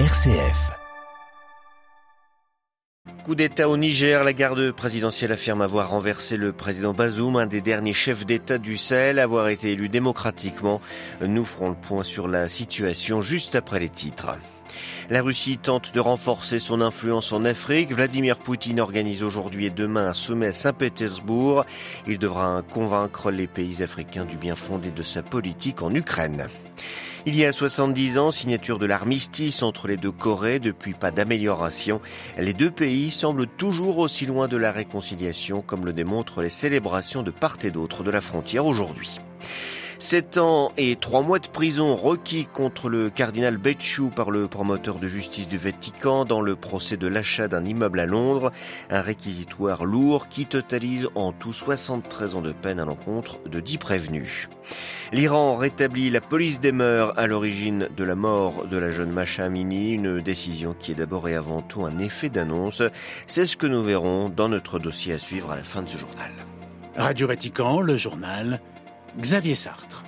RCF. Coup d'État au Niger, la garde présidentielle affirme avoir renversé le président Bazoum, un des derniers chefs d'État du Sahel, avoir été élu démocratiquement. Nous ferons le point sur la situation juste après les titres. La Russie tente de renforcer son influence en Afrique. Vladimir Poutine organise aujourd'hui et demain un sommet à Saint-Pétersbourg. Il devra convaincre les pays africains du bien fondé de sa politique en Ukraine. Il y a 70 ans, signature de l'armistice entre les deux Corées, depuis pas d'amélioration. Les deux pays semblent toujours aussi loin de la réconciliation, comme le démontrent les célébrations de part et d'autre de la frontière aujourd'hui. Sept ans et trois mois de prison requis contre le cardinal Becciu par le promoteur de justice du Vatican dans le procès de l'achat d'un immeuble à Londres. Un réquisitoire lourd qui totalise en tout 73 ans de peine à l'encontre de 10 prévenus. L'Iran rétablit la police des mœurs à l'origine de la mort de la jeune Masha Amini, une décision qui est d'abord et avant tout un effet d'annonce. C'est ce que nous verrons dans notre dossier à suivre à la fin de ce journal. Radio Vatican, le journal Xavier Sartre.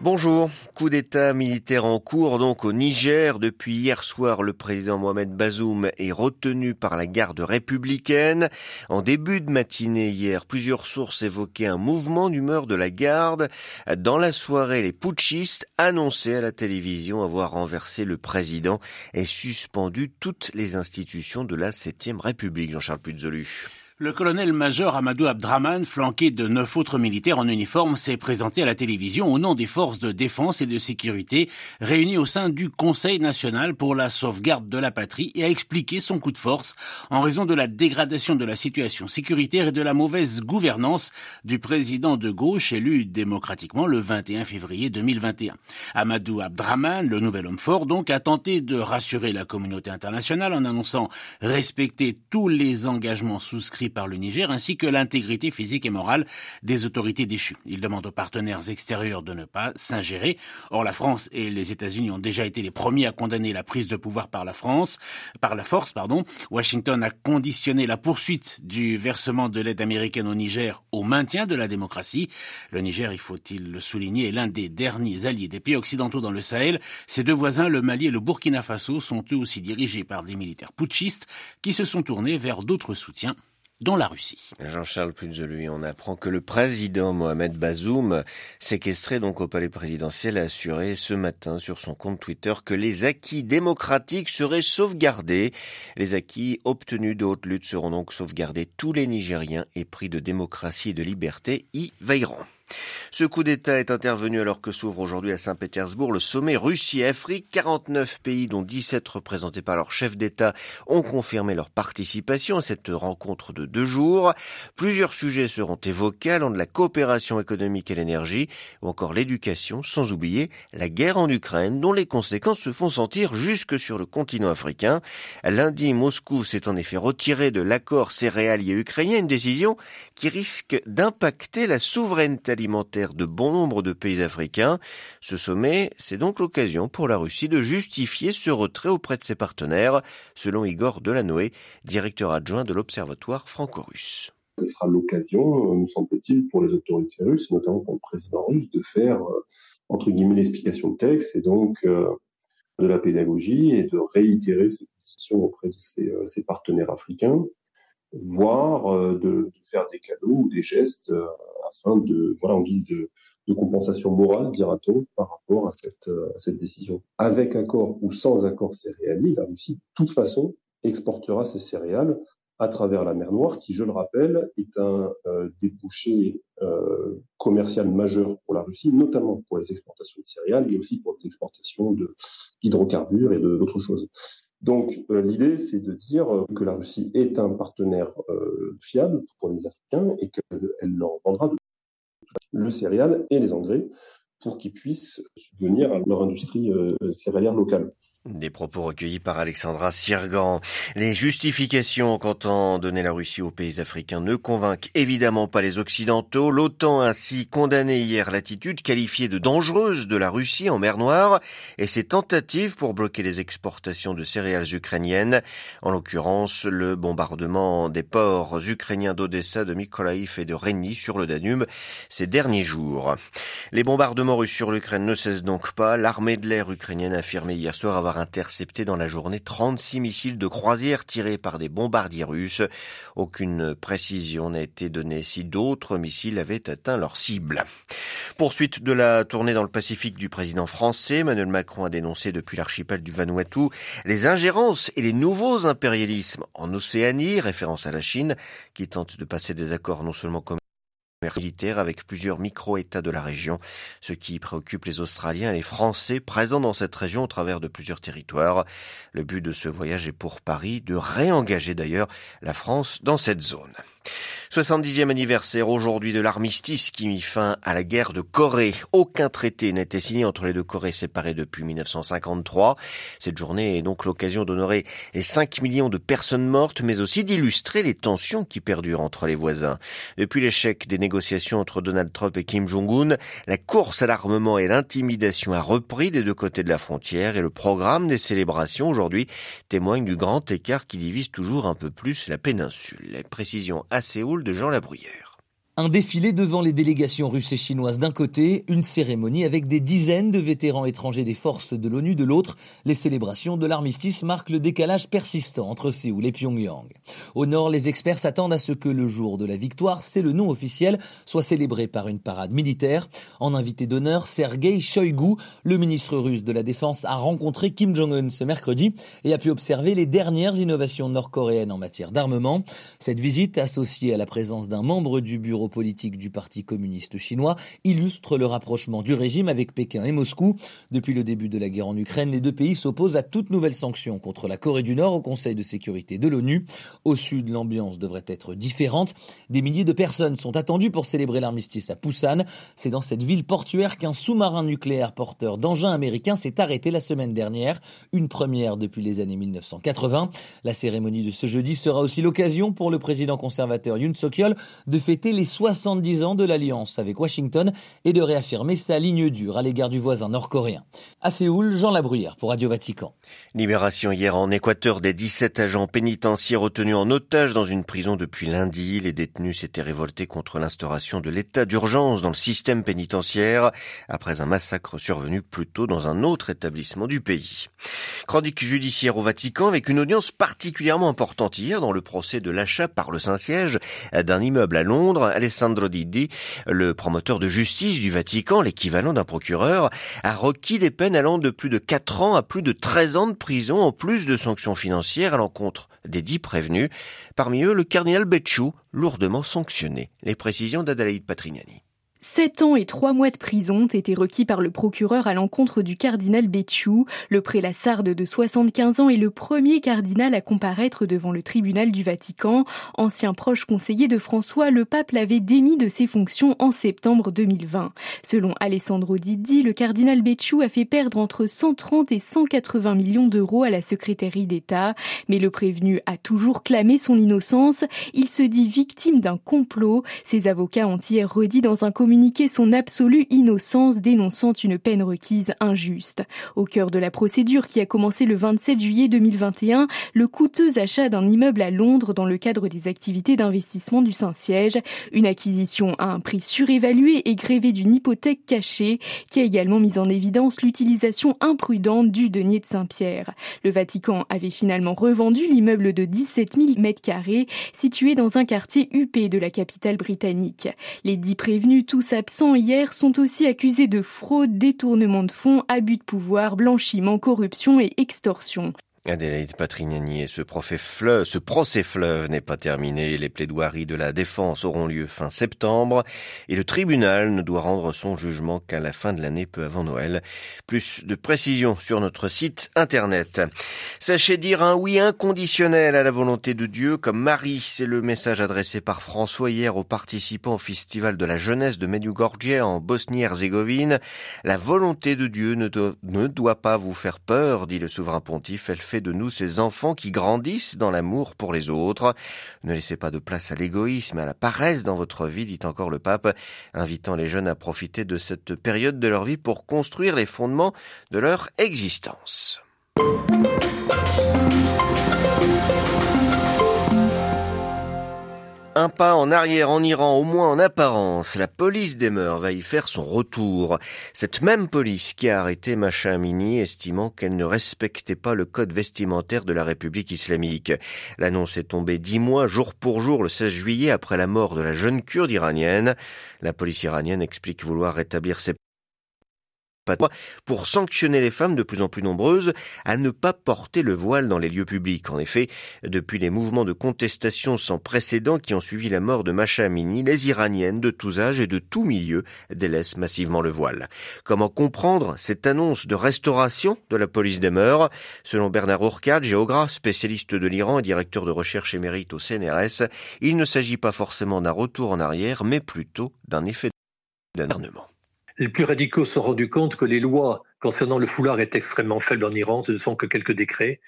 Bonjour. Coup d'État militaire en cours donc au Niger. Depuis hier soir, le président Mohamed Bazoum est retenu par la garde républicaine. En début de matinée hier, plusieurs sources évoquaient un mouvement d'humeur de la garde. Dans la soirée, les putschistes annonçaient à la télévision avoir renversé le président et suspendu toutes les institutions de la 7e République. Jean-Charles Puzolu. Le colonel-major Amadou Abdraman, flanqué de neuf autres militaires en uniforme, s'est présenté à la télévision au nom des forces de défense et de sécurité réunies au sein du Conseil national pour la sauvegarde de la patrie et a expliqué son coup de force en raison de la dégradation de la situation sécuritaire et de la mauvaise gouvernance du président de gauche élu démocratiquement le 21 février 2021. Amadou Abdraman, le nouvel homme fort, donc, a tenté de rassurer la communauté internationale en annonçant respecter tous les engagements souscrits par le Niger ainsi que l'intégrité physique et morale des autorités déchues. Il demande aux partenaires extérieurs de ne pas s'ingérer. Or, la France et les États-Unis ont déjà été les premiers à condamner la prise de pouvoir par la France, par la force, pardon. Washington a conditionné la poursuite du versement de l'aide américaine au Niger au maintien de la démocratie. Le Niger, il faut-il le souligner, est l'un des derniers alliés des pays occidentaux dans le Sahel. Ses deux voisins, le Mali et le Burkina Faso, sont eux aussi dirigés par des militaires putschistes qui se sont tournés vers d'autres soutiens la Russie. Jean-Charles lui, on apprend que le président Mohamed Bazoum, séquestré donc au palais présidentiel, a assuré ce matin sur son compte Twitter que les acquis démocratiques seraient sauvegardés. Les acquis obtenus de haute lutte seront donc sauvegardés. Tous les Nigériens épris de démocratie et de liberté y veilleront. Ce coup d'État est intervenu alors que s'ouvre aujourd'hui à Saint-Pétersbourg le sommet Russie-Afrique. 49 pays, dont 17 représentés par leur chef d'État, ont confirmé leur participation à cette rencontre de deux jours. Plusieurs sujets seront évoqués, allant de la coopération économique et l'énergie, ou encore l'éducation, sans oublier la guerre en Ukraine, dont les conséquences se font sentir jusque sur le continent africain. Lundi, Moscou s'est en effet retiré de l'accord céréalier ukrainien, une décision qui risque d'impacter la souveraineté de bon nombre de pays africains. Ce sommet, c'est donc l'occasion pour la Russie de justifier ce retrait auprès de ses partenaires, selon Igor Delanoë, directeur adjoint de l'Observatoire franco-russe. Ce sera l'occasion, nous semble-t-il, pour les autorités russes, notamment pour le président russe, de faire, euh, entre guillemets, l'explication de texte et donc euh, de la pédagogie et de réitérer ses positions auprès de ses, euh, ses partenaires africains, voire de, de, faire des cadeaux ou des gestes afin de, voilà, en guise de, de compensation morale, dira-t-on, par rapport à cette, euh, à cette décision. Avec accord ou sans accord céréalier, la Russie, de toute façon, exportera ses céréales à travers la mer Noire, qui, je le rappelle, est un euh, débouché euh, commercial majeur pour la Russie, notamment pour les exportations de céréales, mais aussi pour les exportations d'hydrocarbures et d'autres choses. Donc euh, l'idée, c'est de dire que la Russie est un partenaire euh, fiable pour les Africains et qu'elle leur vendra le céréal et les engrais pour qu'ils puissent subvenir à leur industrie euh, céréalière locale. Des propos recueillis par Alexandra Sirgan. Les justifications qu'entend donner la Russie aux pays africains ne convainquent évidemment pas les Occidentaux. L'OTAN a ainsi condamné hier l'attitude qualifiée de dangereuse de la Russie en mer Noire et ses tentatives pour bloquer les exportations de céréales ukrainiennes. En l'occurrence, le bombardement des ports ukrainiens d'Odessa, de Mykolaiv et de Reni sur le Danube ces derniers jours. Les bombardements russes sur l'Ukraine ne cessent donc pas. L'armée de l'air ukrainienne a affirmé hier soir avoir intercepté dans la journée 36 missiles de croisière tirés par des bombardiers russes. Aucune précision n'a été donnée si d'autres missiles avaient atteint leur cible. Poursuite de la tournée dans le Pacifique du président français, Emmanuel Macron a dénoncé depuis l'archipel du Vanuatu les ingérences et les nouveaux impérialismes en Océanie, référence à la Chine, qui tente de passer des accords non seulement commerciaux militaire avec plusieurs micro-États de la région, ce qui préoccupe les Australiens et les Français présents dans cette région au travers de plusieurs territoires. Le but de ce voyage est pour Paris de réengager d'ailleurs la France dans cette zone. 70e anniversaire aujourd'hui de l'armistice qui mit fin à la guerre de Corée. Aucun traité été signé entre les deux Corées séparées depuis 1953. Cette journée est donc l'occasion d'honorer les 5 millions de personnes mortes, mais aussi d'illustrer les tensions qui perdurent entre les voisins. Depuis l'échec des négociations entre Donald Trump et Kim Jong-un, la course à l'armement et l'intimidation a repris des deux côtés de la frontière et le programme des célébrations aujourd'hui témoigne du grand écart qui divise toujours un peu plus la péninsule. Séoul de Jean Labruyère. Un défilé devant les délégations russes et chinoises d'un côté, une cérémonie avec des dizaines de vétérans étrangers des forces de l'ONU de l'autre. Les célébrations de l'armistice marquent le décalage persistant entre Séoul et Pyongyang. Au nord, les experts s'attendent à ce que le jour de la victoire, c'est le nom officiel, soit célébré par une parade militaire. En invité d'honneur, Sergei Shoigu, le ministre russe de la Défense, a rencontré Kim Jong-un ce mercredi et a pu observer les dernières innovations nord-coréennes en matière d'armement. Cette visite, associée à la présence d'un membre du bureau politique du Parti communiste chinois illustre le rapprochement du régime avec Pékin et Moscou. Depuis le début de la guerre en Ukraine, les deux pays s'opposent à toute nouvelle sanction contre la Corée du Nord au Conseil de sécurité de l'ONU. Au sud, l'ambiance devrait être différente. Des milliers de personnes sont attendues pour célébrer l'armistice à Busan. C'est dans cette ville portuaire qu'un sous-marin nucléaire porteur d'engins américains s'est arrêté la semaine dernière, une première depuis les années 1980. La cérémonie de ce jeudi sera aussi l'occasion pour le président conservateur Yoon Suk-yeol de fêter les 70 ans de l'alliance avec Washington et de réaffirmer sa ligne dure à l'égard du voisin nord-coréen. À Séoul, Jean Labruyère pour Radio Vatican. Libération hier en Équateur des 17 agents pénitentiaires retenus en otage dans une prison depuis lundi. Les détenus s'étaient révoltés contre l'instauration de l'état d'urgence dans le système pénitentiaire après un massacre survenu plus tôt dans un autre établissement du pays. Chronique judiciaire au Vatican avec une audience particulièrement importante hier dans le procès de l'achat par le Saint-Siège d'un immeuble à Londres. Alessandro Didi, le promoteur de justice du Vatican, l'équivalent d'un procureur, a requis des peines allant de plus de 4 ans à plus de 13 ans de prison en plus de sanctions financières à l'encontre des dix prévenus. Parmi eux, le cardinal Becciu, lourdement sanctionné. Les précisions d'Adelaide Patrignani. Sept ans et trois mois de prison ont été requis par le procureur à l'encontre du cardinal Béthiou. Le prélat sarde de 75 ans est le premier cardinal à comparaître devant le tribunal du Vatican. Ancien proche conseiller de François, le pape l'avait démis de ses fonctions en septembre 2020. Selon Alessandro Didi, le cardinal Béthiou a fait perdre entre 130 et 180 millions d'euros à la secrétaire d'État. Mais le prévenu a toujours clamé son innocence. Il se dit victime d'un complot. Ses avocats ont hier redit dans un communiqué son absolue innocence dénonçant une peine requise injuste. Au cœur de la procédure qui a commencé le 27 juillet 2021, le coûteux achat d'un immeuble à Londres dans le cadre des activités d'investissement du Saint-Siège, une acquisition à un prix surévalué et grévée d'une hypothèque cachée qui a également mis en évidence l'utilisation imprudente du denier de Saint-Pierre. Le Vatican avait finalement revendu l'immeuble de 17 000 mètres carrés situé dans un quartier huppé de la capitale britannique. Les dix prévenus, tous tous absents hier sont aussi accusés de fraude, détournement de fonds, abus de pouvoir, blanchiment, corruption et extorsion. Adélaïde Patrignani et ce, procès fleuve n'est pas terminé. Les plaidoiries de la défense auront lieu fin septembre et le tribunal ne doit rendre son jugement qu'à la fin de l'année peu avant Noël. Plus de précisions sur notre site internet. Sachez dire un oui inconditionnel à la volonté de Dieu comme Marie. C'est le message adressé par François hier aux participants au festival de la jeunesse de Medjugorje en Bosnie-Herzégovine. La volonté de Dieu ne, ne doit pas vous faire peur, dit le souverain pontife. De nous ces enfants qui grandissent dans l'amour pour les autres. Ne laissez pas de place à l'égoïsme, à la paresse dans votre vie, dit encore le pape, invitant les jeunes à profiter de cette période de leur vie pour construire les fondements de leur existence. Un pas en arrière en Iran, au moins en apparence. La police des mœurs va y faire son retour. Cette même police qui a arrêté Macha Amini, estimant qu'elle ne respectait pas le code vestimentaire de la République islamique. L'annonce est tombée dix mois, jour pour jour, le 16 juillet, après la mort de la jeune kurde iranienne. La police iranienne explique vouloir rétablir ses pour sanctionner les femmes de plus en plus nombreuses à ne pas porter le voile dans les lieux publics. En effet, depuis les mouvements de contestation sans précédent qui ont suivi la mort de Macha Amini, les Iraniennes de tous âges et de tous milieux délaissent massivement le voile. Comment comprendre cette annonce de restauration de la police des mœurs? Selon Bernard Ourcade, géographe, spécialiste de l'Iran et directeur de recherche émérite au CNRS, il ne s'agit pas forcément d'un retour en arrière, mais plutôt d'un effet d'acharnement les plus radicaux se sont rendus compte que les lois concernant le foulard étaient extrêmement faibles en Iran, ce ne sont que quelques décrets,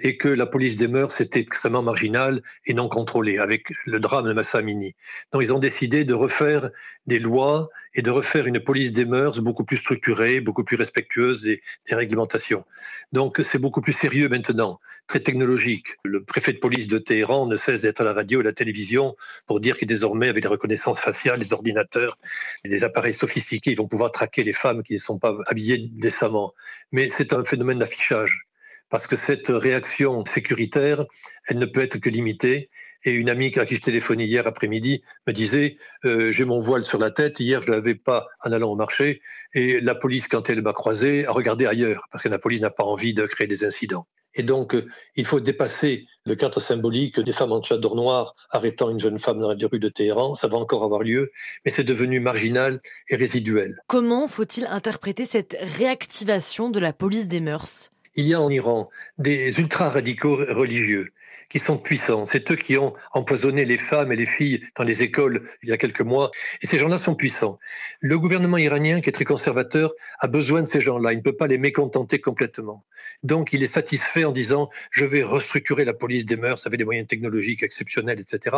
et que la police des mœurs était extrêmement marginale et non contrôlée, avec le drame de Massa Amini. Donc ils ont décidé de refaire des lois et de refaire une police des mœurs beaucoup plus structurée, beaucoup plus respectueuse des, des réglementations. Donc c'est beaucoup plus sérieux maintenant, très technologique. Le préfet de police de Téhéran ne cesse d'être à la radio et à la télévision pour dire qu'il désormais, avec les reconnaissances faciales, les ordinateurs et des appareils sophistiqués, ils vont pouvoir traquer les femmes qui ne sont pas habillées Mais c'est un phénomène d'affichage parce que cette réaction sécuritaire, elle ne peut être que limitée. Et une amie à qui je téléphonais hier après-midi me disait euh, J'ai mon voile sur la tête, hier je ne l'avais pas en allant au marché, et la police, quand elle m'a croisé, a regardé ailleurs, parce que la police n'a pas envie de créer des incidents. Et donc, euh, il faut dépasser le cadre symbolique des femmes en tchador noir arrêtant une jeune femme dans la rue de Téhéran. Ça va encore avoir lieu, mais c'est devenu marginal et résiduel. Comment faut-il interpréter cette réactivation de la police des mœurs? Il y a en Iran des ultra-radicaux religieux qui sont puissants. C'est eux qui ont empoisonné les femmes et les filles dans les écoles il y a quelques mois. Et ces gens-là sont puissants. Le gouvernement iranien, qui est très conservateur, a besoin de ces gens-là. Il ne peut pas les mécontenter complètement. Donc, il est satisfait en disant, je vais restructurer la police des mœurs avec des moyens technologiques exceptionnels, etc.,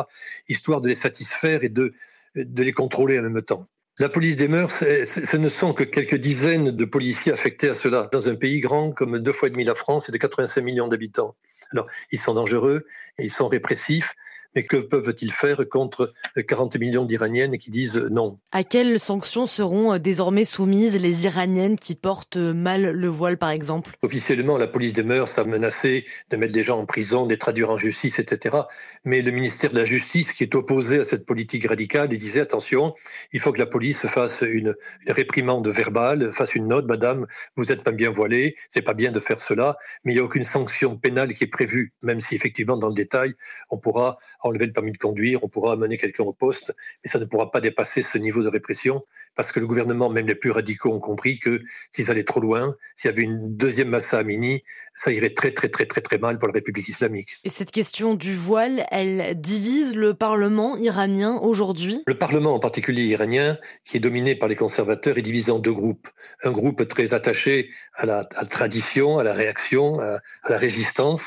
histoire de les satisfaire et de, de les contrôler en même temps. La police des mœurs, ce ne sont que quelques dizaines de policiers affectés à cela, dans un pays grand comme deux fois et demi la France et de 85 millions d'habitants. Alors, ils sont dangereux, ils sont répressifs, mais que peuvent-ils faire contre 40 millions d'Iraniennes qui disent non? À quelles sanctions seront désormais soumises les Iraniennes qui portent mal le voile, par exemple? Officiellement, la police des mœurs a menacé de mettre des gens en prison, de les traduire en justice, etc. Mais le ministère de la Justice, qui est opposé à cette politique radicale, il disait attention, il faut que la police fasse une, réprimande verbale, fasse une note, madame, vous n'êtes pas bien voilée, c'est pas bien de faire cela, mais il n'y a aucune sanction pénale qui est prévue, même si effectivement, dans le détail, on pourra enlever le permis de conduire, on pourra amener quelqu'un au poste, mais ça ne pourra pas dépasser ce niveau de répression, parce que le gouvernement, même les plus radicaux, ont compris que s'ils allaient trop loin, s'il y avait une deuxième massa Amini, ça irait très très très très très mal pour la République islamique. Et cette question du voile, elle divise le Parlement iranien aujourd'hui? Le Parlement en particulier iranien, qui est dominé par les conservateurs, est divisé en deux groupes. Un groupe très attaché à la, tradition, à la réaction, à la résistance,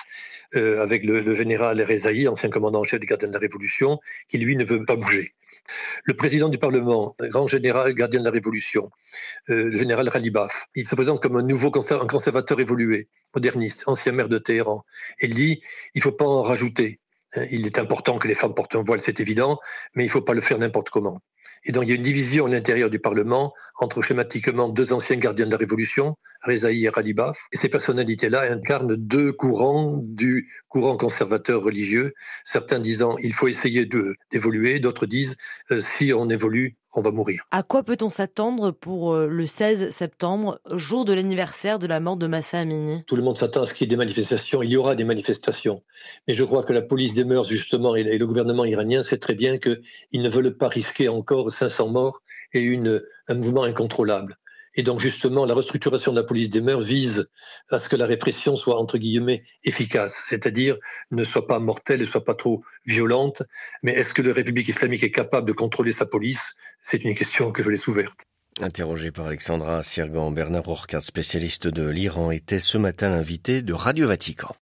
euh, avec le, général Rezaï, ancien commandant en chef des gardiens de la Révolution, qui lui ne veut pas bouger. Le président du Parlement, grand général gardien de la Révolution, euh, le général Ralibaf, il se présente comme un nouveau conservateur évolué, moderniste, ancien maire de Téhéran. Il dit, il ne faut pas en rajouter. Hein, il est important que les femmes portent un voile, c'est évident, mais il ne faut pas le faire n'importe comment. Et donc il y a une division à l'intérieur du Parlement entre schématiquement deux anciens gardiens de la Révolution, Rezaï Ralibaf. Et ces personnalités-là incarnent deux courants du courant conservateur religieux, certains disant il faut essayer d'évoluer, d'autres disent euh, si on évolue, on va mourir. À quoi peut-on s'attendre pour euh, le 16 septembre, jour de l'anniversaire de la mort de Massa Amini? Tout le monde s'attend à ce qu'il y ait des manifestations. Il y aura des manifestations. Mais je crois que la police des mœurs, justement, et le gouvernement iranien sait très bien qu'ils ne veulent pas risquer encore 500 morts et une, un mouvement incontrôlable. Et donc justement, la restructuration de la police des mœurs vise à ce que la répression soit entre guillemets efficace, c'est-à-dire ne soit pas mortelle, ne soit pas trop violente. Mais est-ce que la République islamique est capable de contrôler sa police? C'est une question que je laisse ouverte. Interrogé par Alexandra Sirgan, Bernard Orcard, spécialiste de l'Iran, était ce matin l'invité de Radio Vatican.